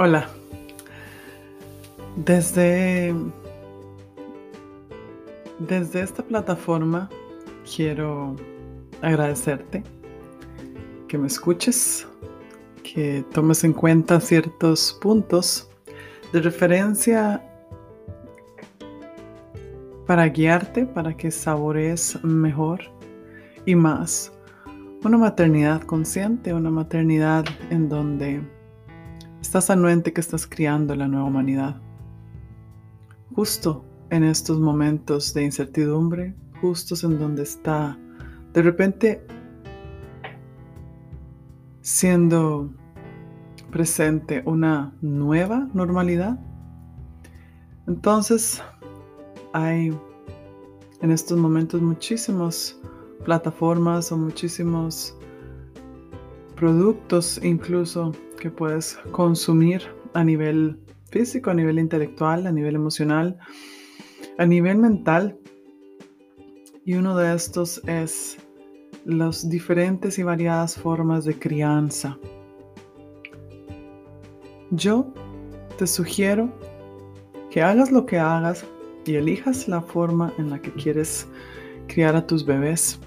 Hola. Desde, desde esta plataforma quiero agradecerte que me escuches, que tomes en cuenta ciertos puntos de referencia para guiarte, para que saborees mejor y más una maternidad consciente, una maternidad en donde Estás anuente que estás criando la nueva humanidad. Justo en estos momentos de incertidumbre, justos en donde está de repente siendo presente una nueva normalidad. Entonces hay en estos momentos muchísimas plataformas o muchísimos productos incluso que puedes consumir a nivel físico, a nivel intelectual, a nivel emocional, a nivel mental. Y uno de estos es las diferentes y variadas formas de crianza. Yo te sugiero que hagas lo que hagas y elijas la forma en la que quieres criar a tus bebés,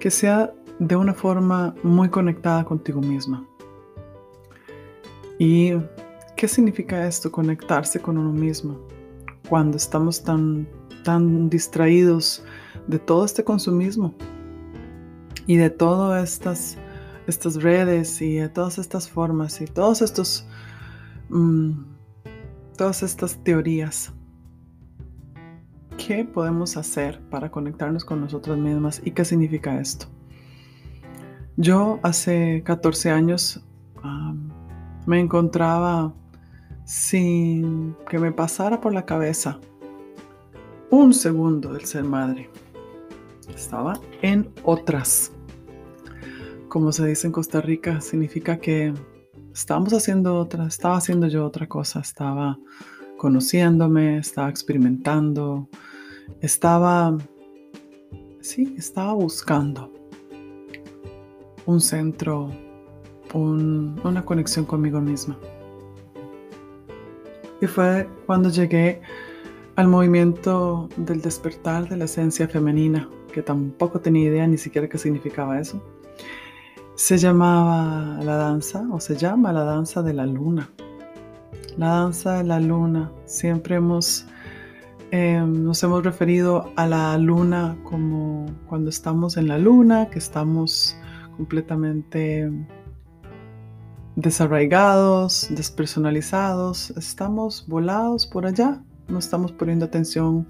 que sea de una forma muy conectada contigo misma. ¿Y qué significa esto, conectarse con uno mismo? Cuando estamos tan, tan distraídos de todo este consumismo y de todas estas, estas redes y de todas estas formas y todos estos, mm, todas estas teorías. ¿Qué podemos hacer para conectarnos con nosotras mismas y qué significa esto? Yo hace 14 años me encontraba sin que me pasara por la cabeza un segundo del ser madre. Estaba en otras. Como se dice en Costa Rica, significa que estábamos haciendo otra, estaba haciendo yo otra cosa, estaba conociéndome, estaba experimentando, estaba, sí, estaba buscando un centro una conexión conmigo misma. Y fue cuando llegué al movimiento del despertar de la esencia femenina, que tampoco tenía idea ni siquiera qué significaba eso. Se llamaba la danza, o se llama la danza de la luna. La danza de la luna. Siempre hemos, em, nos hemos referido a la luna como cuando estamos en la luna, que estamos completamente desarraigados, despersonalizados, estamos volados por allá, no estamos poniendo atención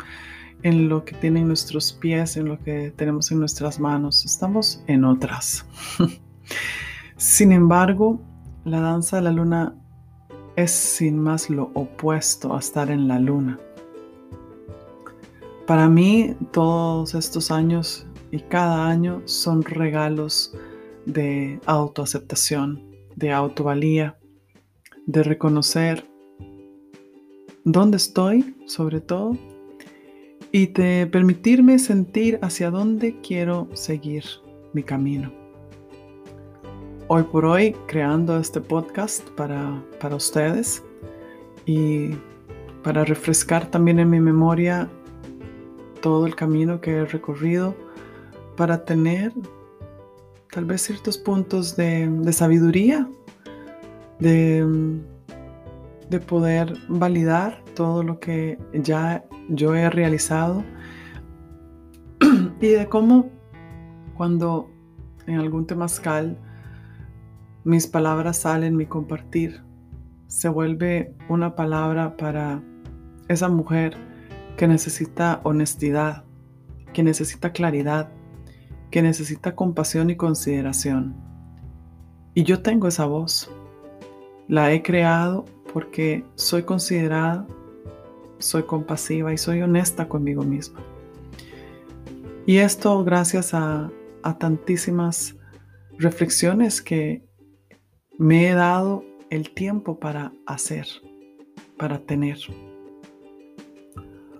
en lo que tienen nuestros pies, en lo que tenemos en nuestras manos, estamos en otras. sin embargo, la danza de la luna es sin más lo opuesto a estar en la luna. Para mí, todos estos años y cada año son regalos de autoaceptación, de autovalía, de reconocer dónde estoy, sobre todo, y de permitirme sentir hacia dónde quiero seguir mi camino. Hoy por hoy, creando este podcast para, para ustedes y para refrescar también en mi memoria todo el camino que he recorrido, para tener tal vez ciertos puntos de, sabiduría, de, de, poder validar todo lo que ya yo he realizado y de cómo cuando en algún temazcal mis palabras salen, mi compartir, se vuelve una palabra para esa mujer que necesita honestidad, que necesita claridad, que necesita compasión y consideración. Y yo tengo esa voz. La he creado porque soy considerada, soy compasiva y soy honesta conmigo misma. Y esto gracias a, tantísimas reflexiones que me he dado el tiempo para hacer, para tener.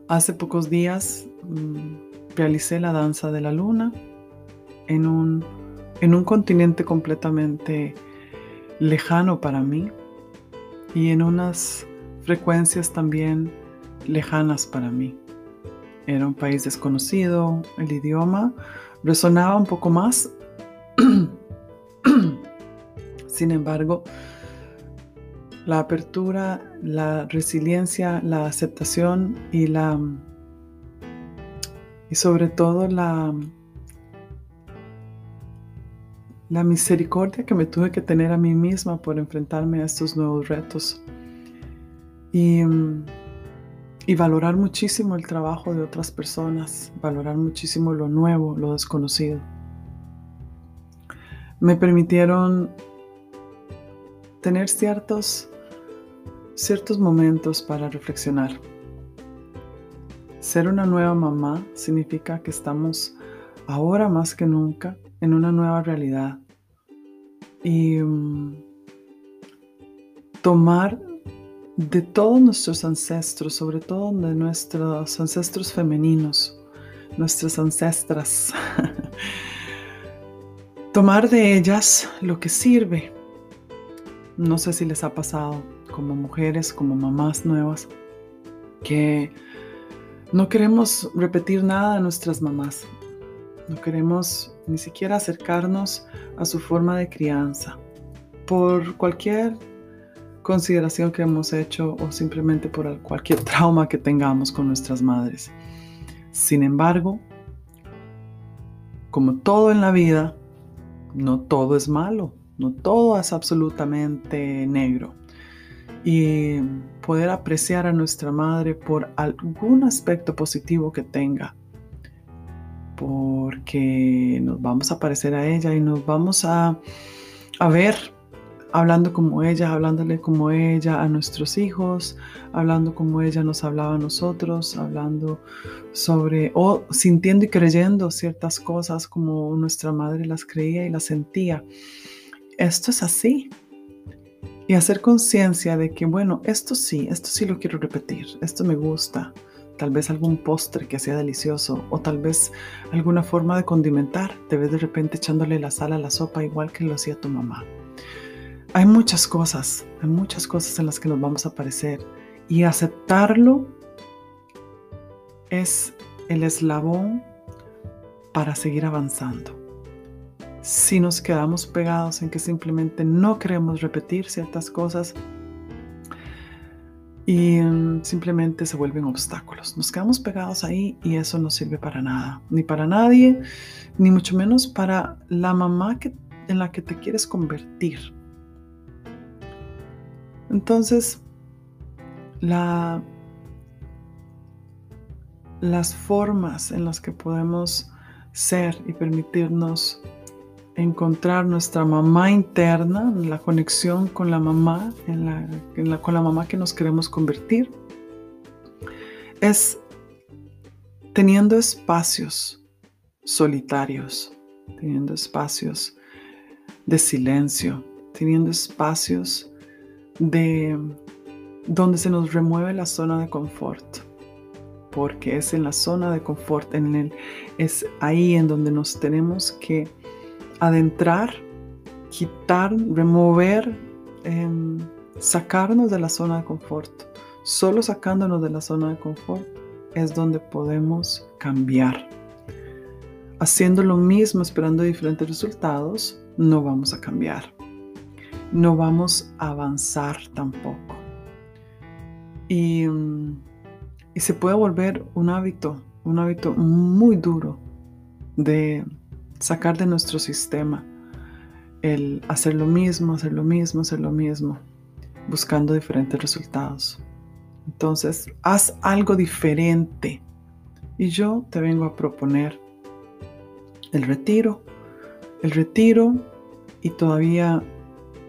Hace pocos días mm, realicé la danza de la luna en un, en un continente completamente lejano para mí, y en unas frecuencias también lejanas para mí. Era un país desconocido, el idioma resonaba un poco más. Sin embargo, la apertura, la resiliencia, la aceptación y la y sobre todo la la misericordia que me tuve que tener a mí misma por enfrentarme a estos nuevos retos y, y valorar muchísimo el trabajo de otras personas, valorar muchísimo lo nuevo, lo desconocido. Me permitieron tener ciertos, ciertos momentos para reflexionar. Ser una nueva mamá significa que estamos ahora más que nunca en una nueva realidad y mm, tomar de todos nuestros ancestros, sobre todo de nuestros ancestros femeninos, nuestras ancestras, tomar de ellas lo que sirve. No sé si les ha pasado como mujeres, como mamás nuevas, que no queremos repetir nada de nuestras mamás. No queremos ni siquiera acercarnos a su forma de crianza por cualquier consideración que hemos hecho o simplemente por cualquier trauma que tengamos con nuestras madres. Sin embargo, como todo en la vida, no todo es malo, no todo es absolutamente negro. Y poder apreciar a nuestra madre por algún aspecto positivo que tenga porque nos vamos a parecer a ella y nos vamos a, a ver hablando como ella, hablándole como ella a nuestros hijos, hablando como ella nos hablaba a nosotros, hablando sobre o sintiendo y creyendo ciertas cosas como nuestra madre las creía y las sentía. Esto es así. Y hacer conciencia de que, bueno, esto sí, esto sí lo quiero repetir, esto me gusta, tal vez algún postre que sea delicioso o tal vez alguna forma de condimentar, te ves de repente echándole la sal a la sopa igual que lo hacía tu mamá. Hay muchas cosas, hay muchas cosas en las que nos vamos a parecer y aceptarlo es el eslabón para seguir avanzando. Si nos quedamos pegados en que simplemente no queremos repetir ciertas cosas, y mm, simplemente se vuelven obstáculos. Nos quedamos pegados ahí y eso no sirve para nada, ni para nadie, ni mucho menos para la mamá que, en la que te quieres convertir. Entonces, la, las formas en las que podemos ser y permitirnos encontrar nuestra mamá interna, la conexión con la mamá, con la mamá que nos queremos convertir, es teniendo espacios solitarios, teniendo espacios de silencio, teniendo espacios de donde se nos remueve la zona de confort, porque es en la zona de confort, en el, es ahí en donde nos tenemos que adentrar, quitar, remover, em, sacarnos de la zona de confort. Solo sacándonos de la zona de confort es donde podemos cambiar. Haciendo lo mismo, esperando diferentes resultados, no vamos a cambiar. No vamos a avanzar tampoco. Y, y se puede volver un hábito, un hábito muy duro de sacar de nuestro sistema el hacer lo mismo, hacer lo mismo, hacer lo mismo, buscando diferentes resultados. Entonces, haz algo diferente. Y yo te vengo a proponer el retiro. El retiro y todavía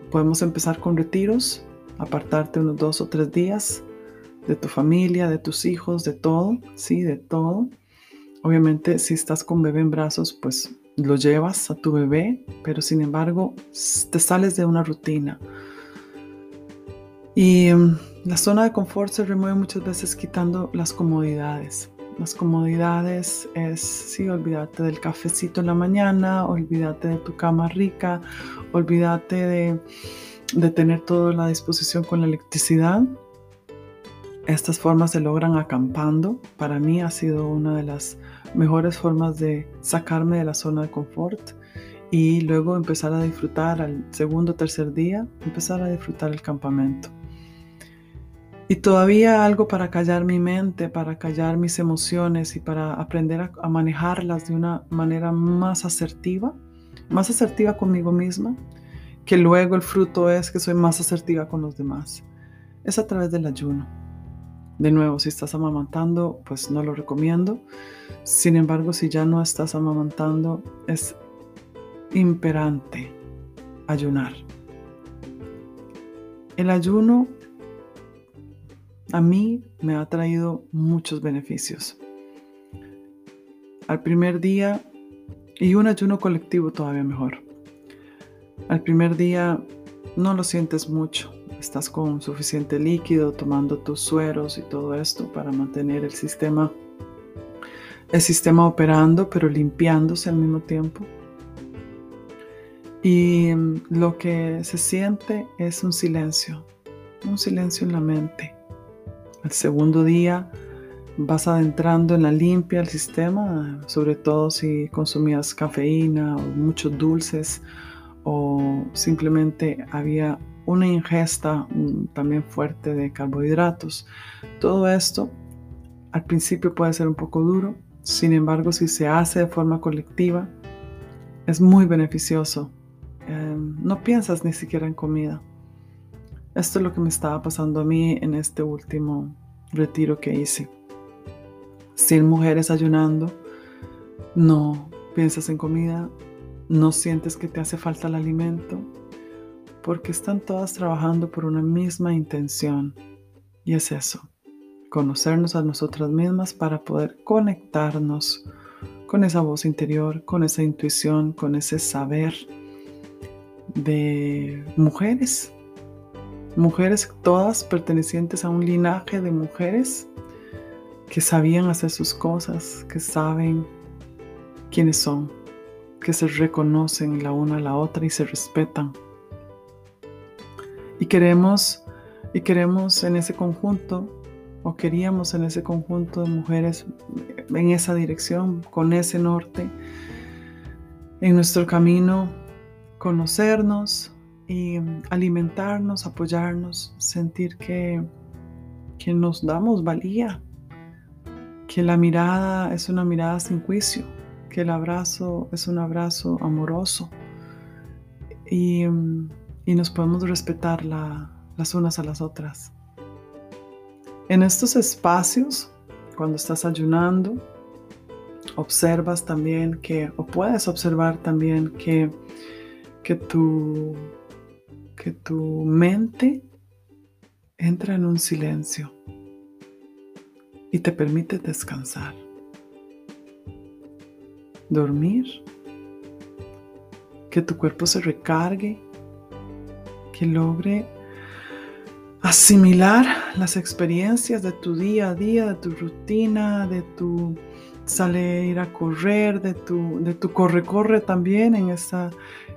podemos empezar con retiros, apartarte unos dos o tres días de tu familia, de tus hijos, de todo, sí, de todo. Obviamente, si estás con bebé en brazos, pues lo llevas a tu bebé, pero sin embargo te sales de una rutina. Y mm, la zona de confort se remueve muchas veces quitando las comodidades. Las comodidades es, sí, olvídate del cafecito en la mañana, olvídate de tu cama rica, olvídate de tener todo a la disposición con la electricidad. Estas formas se logran acampando. Para mí ha sido una de las mejores formas de sacarme de la zona de confort y luego empezar a disfrutar al segundo o tercer día, empezar a disfrutar el campamento. Y todavía algo para callar mi mente, para callar mis emociones y para aprender a, a manejarlas de una manera más asertiva, más asertiva conmigo misma, que luego el fruto es que soy más asertiva con los demás. Es a través del ayuno. De nuevo, si estás amamantando, pues no lo recomiendo. Sin embargo, si ya no estás amamantando, es imperante ayunar. El ayuno a mí me ha traído muchos beneficios. Al primer día, y un ayuno colectivo todavía mejor. Al primer día no lo sientes mucho, estás con suficiente líquido, tomando tus sueros y todo esto para mantener el sistema, el sistema operando, pero limpiándose al mismo tiempo. Y lo que se siente es un silencio, un silencio en la mente. El segundo día vas adentrando en la limpia del sistema, sobre todo si consumías cafeína o muchos dulces o simplemente había una ingesta también fuerte de carbohidratos. Todo esto al principio puede ser un poco duro, sin embargo si se hace de forma colectiva es muy beneficioso. Em, no piensas ni siquiera en comida. Esto es lo que me estaba pasando a mí en este último retiro que hice. Sin mujeres ayunando, no piensas en comida, no sientes que te hace falta el alimento, porque están todas trabajando por una misma intención. Y es eso, conocernos a nosotras mismas para poder conectarnos con esa voz interior, con esa intuición, con ese saber de mujeres. Mujeres todas pertenecientes a un linaje de mujeres que sabían hacer sus cosas, que saben quiénes son que se reconocen la una a la otra y se respetan. Y queremos, y queremos en ese conjunto, o queríamos en ese conjunto de mujeres en esa dirección, con ese norte, en nuestro camino, conocernos y alimentarnos, apoyarnos, sentir que, que nos damos valía, que la mirada es una mirada sin juicio, que el abrazo es un abrazo amoroso. Y, nos podemos respetar las unas a las otras. En estos espacios, cuando estás ayunando, observas también que, o puedes observar también que, que, tu, que tu mente entra en un silencio y te permite descansar dormir, que tu cuerpo se recargue, que logre asimilar las experiencias de tu día a día, de tu rutina, de tu salir a correr, de tu, de tu corre-corre también en, esa,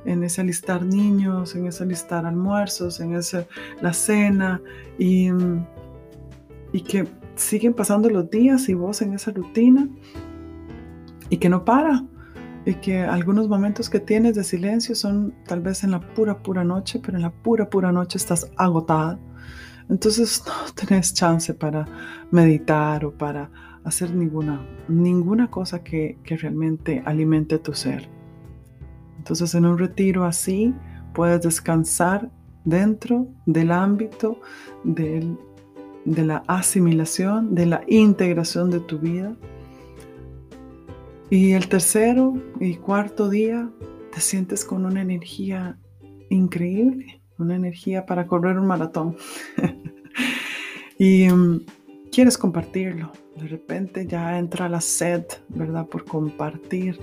en ese alistar niños, en ese alistar almuerzos, en esa, la cena y, y que siguen pasando los días y vos en esa rutina y que no para. Y que algunos momentos que tienes de silencio son tal vez en la pura, pura noche, pero en la pura, pura noche estás agotada. Entonces no tenés chance para meditar o para hacer ninguna, ninguna cosa que, que realmente alimente tu ser. Entonces en un retiro así puedes descansar dentro del ámbito del, de la asimilación, de la integración de tu vida y el tercero y cuarto día te sientes con una energía increíble, una energía para correr un maratón. y mm, quieres compartirlo. De repente ya entra la sed, ¿verdad? Por compartir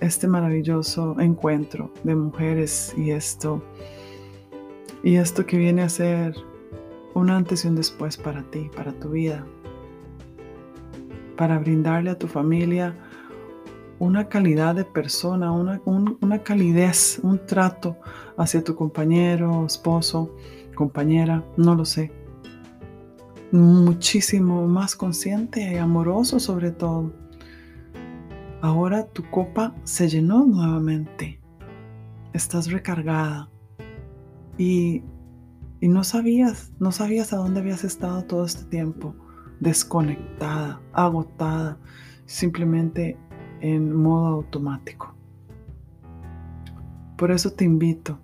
este maravilloso encuentro de mujeres y esto. Y esto que viene a ser un antes y un después para ti, para tu vida. Para brindarle a tu familia una calidad de persona, una, una calidez, un trato hacia tu compañero, esposo, compañera, no lo sé. Muchísimo más consciente y amoroso sobre todo. Ahora tu copa se llenó nuevamente. Estás recargada. Y, y no sabías, no sabías a dónde habías estado todo este tiempo. Desconectada, agotada, simplemente en modo automático. Por eso te invito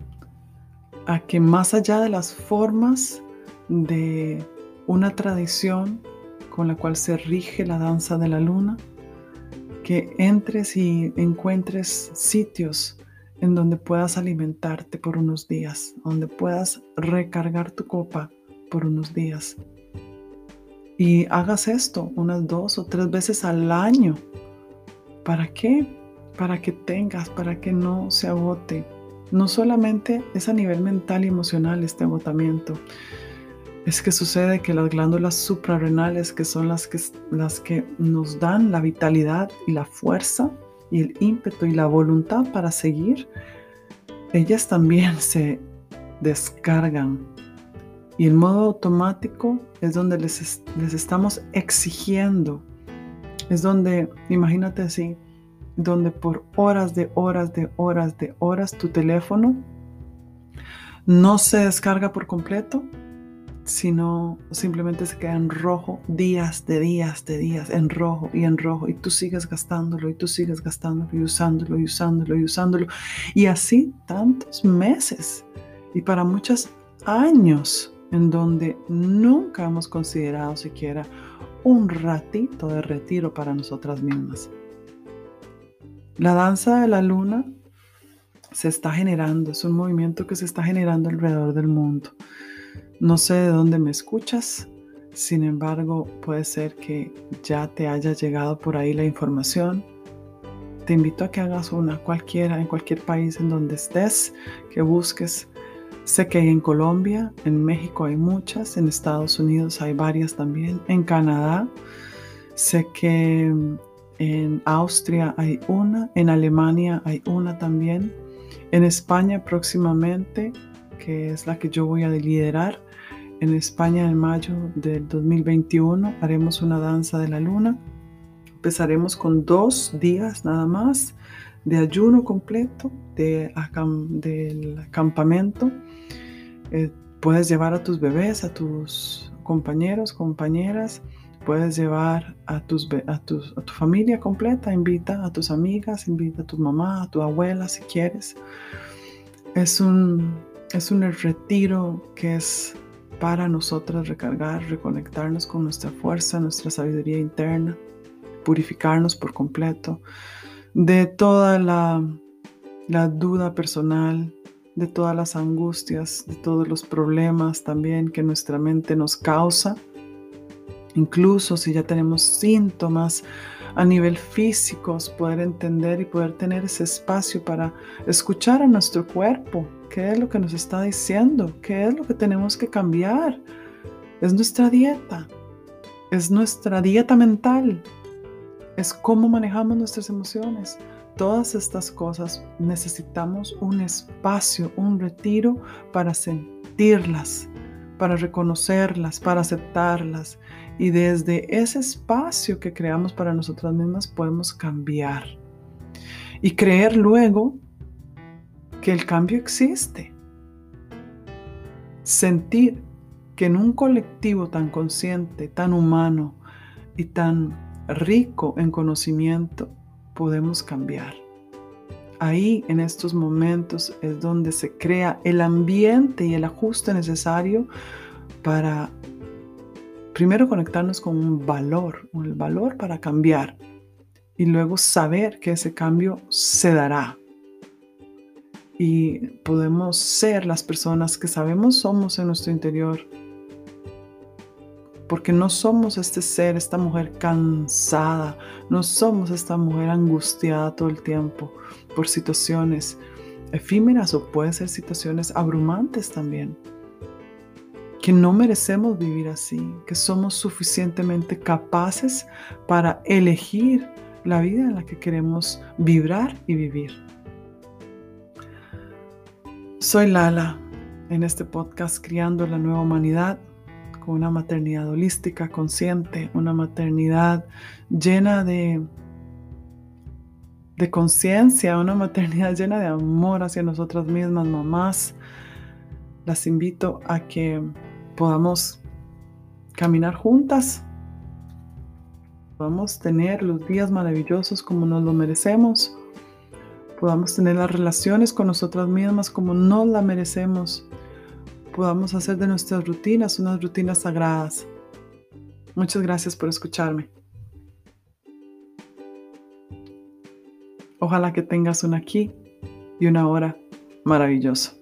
a que más allá de las formas de una tradición con la cual se rige la danza de la luna, que entres y encuentres sitios en donde puedas alimentarte por unos días, donde puedas recargar tu copa por unos días. Y hagas esto unas dos o tres veces al año. ¿Para qué? Para que tengas, para que no se agote. No solamente es a nivel mental y emocional este agotamiento, es que sucede que las glándulas suprarrenales, que son las que, las que nos dan la vitalidad y la fuerza y el ímpetu y la voluntad para seguir, ellas también se descargan. Y el modo automático es donde les, les estamos exigiendo. Es donde, imagínate así, donde por horas de horas de horas de horas tu teléfono no se descarga por completo, sino simplemente se queda en rojo días de días de días, en rojo y en rojo, y tú sigues gastándolo y tú sigues gastándolo y usándolo y usándolo y usándolo, y así tantos meses y para muchos años en donde nunca hemos considerado siquiera un ratito de retiro para nosotras mismas. La danza de la luna se está generando, es un movimiento que se está generando alrededor del mundo. No sé de dónde me escuchas, sin embargo puede ser que ya te haya llegado por ahí la información. Te invito a que hagas una cualquiera, en cualquier país en donde estés, que busques. Sé que en Colombia, en México hay muchas, en Estados Unidos hay varias también, en Canadá. Sé que en Austria hay una, en Alemania hay una también, en España próximamente, que es la que yo voy a liderar, en España en mayo del 2021 haremos una danza de la luna. Empezaremos con dos días nada más de ayuno completo de, del campamento. Eh, puedes llevar a tus bebés, a tus compañeros, compañeras Puedes llevar a, tus, a, tu familia completa, invita a tus amigas, invita a tu mamá, a tu abuela si quieres. Es un, es un retiro que es para nosotras recargar, reconectarnos con nuestra fuerza, nuestra sabiduría interna, purificarnos por completo de toda la, la duda personal, de todas las angustias, de todos los problemas también que nuestra mente nos causa Incluso si ya tenemos síntomas a nivel físico, poder entender y poder tener ese espacio para escuchar a nuestro cuerpo, qué es lo que nos está diciendo, qué es lo que tenemos que cambiar. Es nuestra dieta, es nuestra dieta mental, es cómo manejamos nuestras emociones. Todas estas cosas necesitamos un espacio, un retiro para sentirlas, para reconocerlas, para aceptarlas y desde ese espacio que creamos para nosotras mismas podemos cambiar. Y creer luego que el cambio existe. Sentir que en un colectivo tan consciente, tan humano y tan rico en conocimiento, podemos cambiar. Ahí, en estos momentos, es donde se crea el ambiente y el ajuste necesario para primero conectarnos con un valor, el valor para cambiar y luego saber que ese cambio se dará. Y podemos ser las personas que sabemos somos en nuestro interior, porque no somos este ser, esta mujer cansada, no somos esta mujer angustiada todo el tiempo por situaciones efímeras o pueden ser situaciones abrumantes también que no merecemos vivir así, que somos suficientemente capaces para elegir la vida en la que queremos vibrar y vivir. Soy Lala en este podcast Criando la Nueva Humanidad una maternidad holística, consciente, una maternidad llena de, de conciencia, una maternidad llena de amor hacia nosotras mismas, mamás. Las invito a que podamos caminar juntas, podamos tener los días maravillosos como nos lo merecemos, podamos tener las relaciones con nosotras mismas como nos la merecemos podamos hacer de nuestras rutinas unas rutinas sagradas. Muchas gracias por escucharme. Ojalá que tengas una aquí y una hora maravillosa.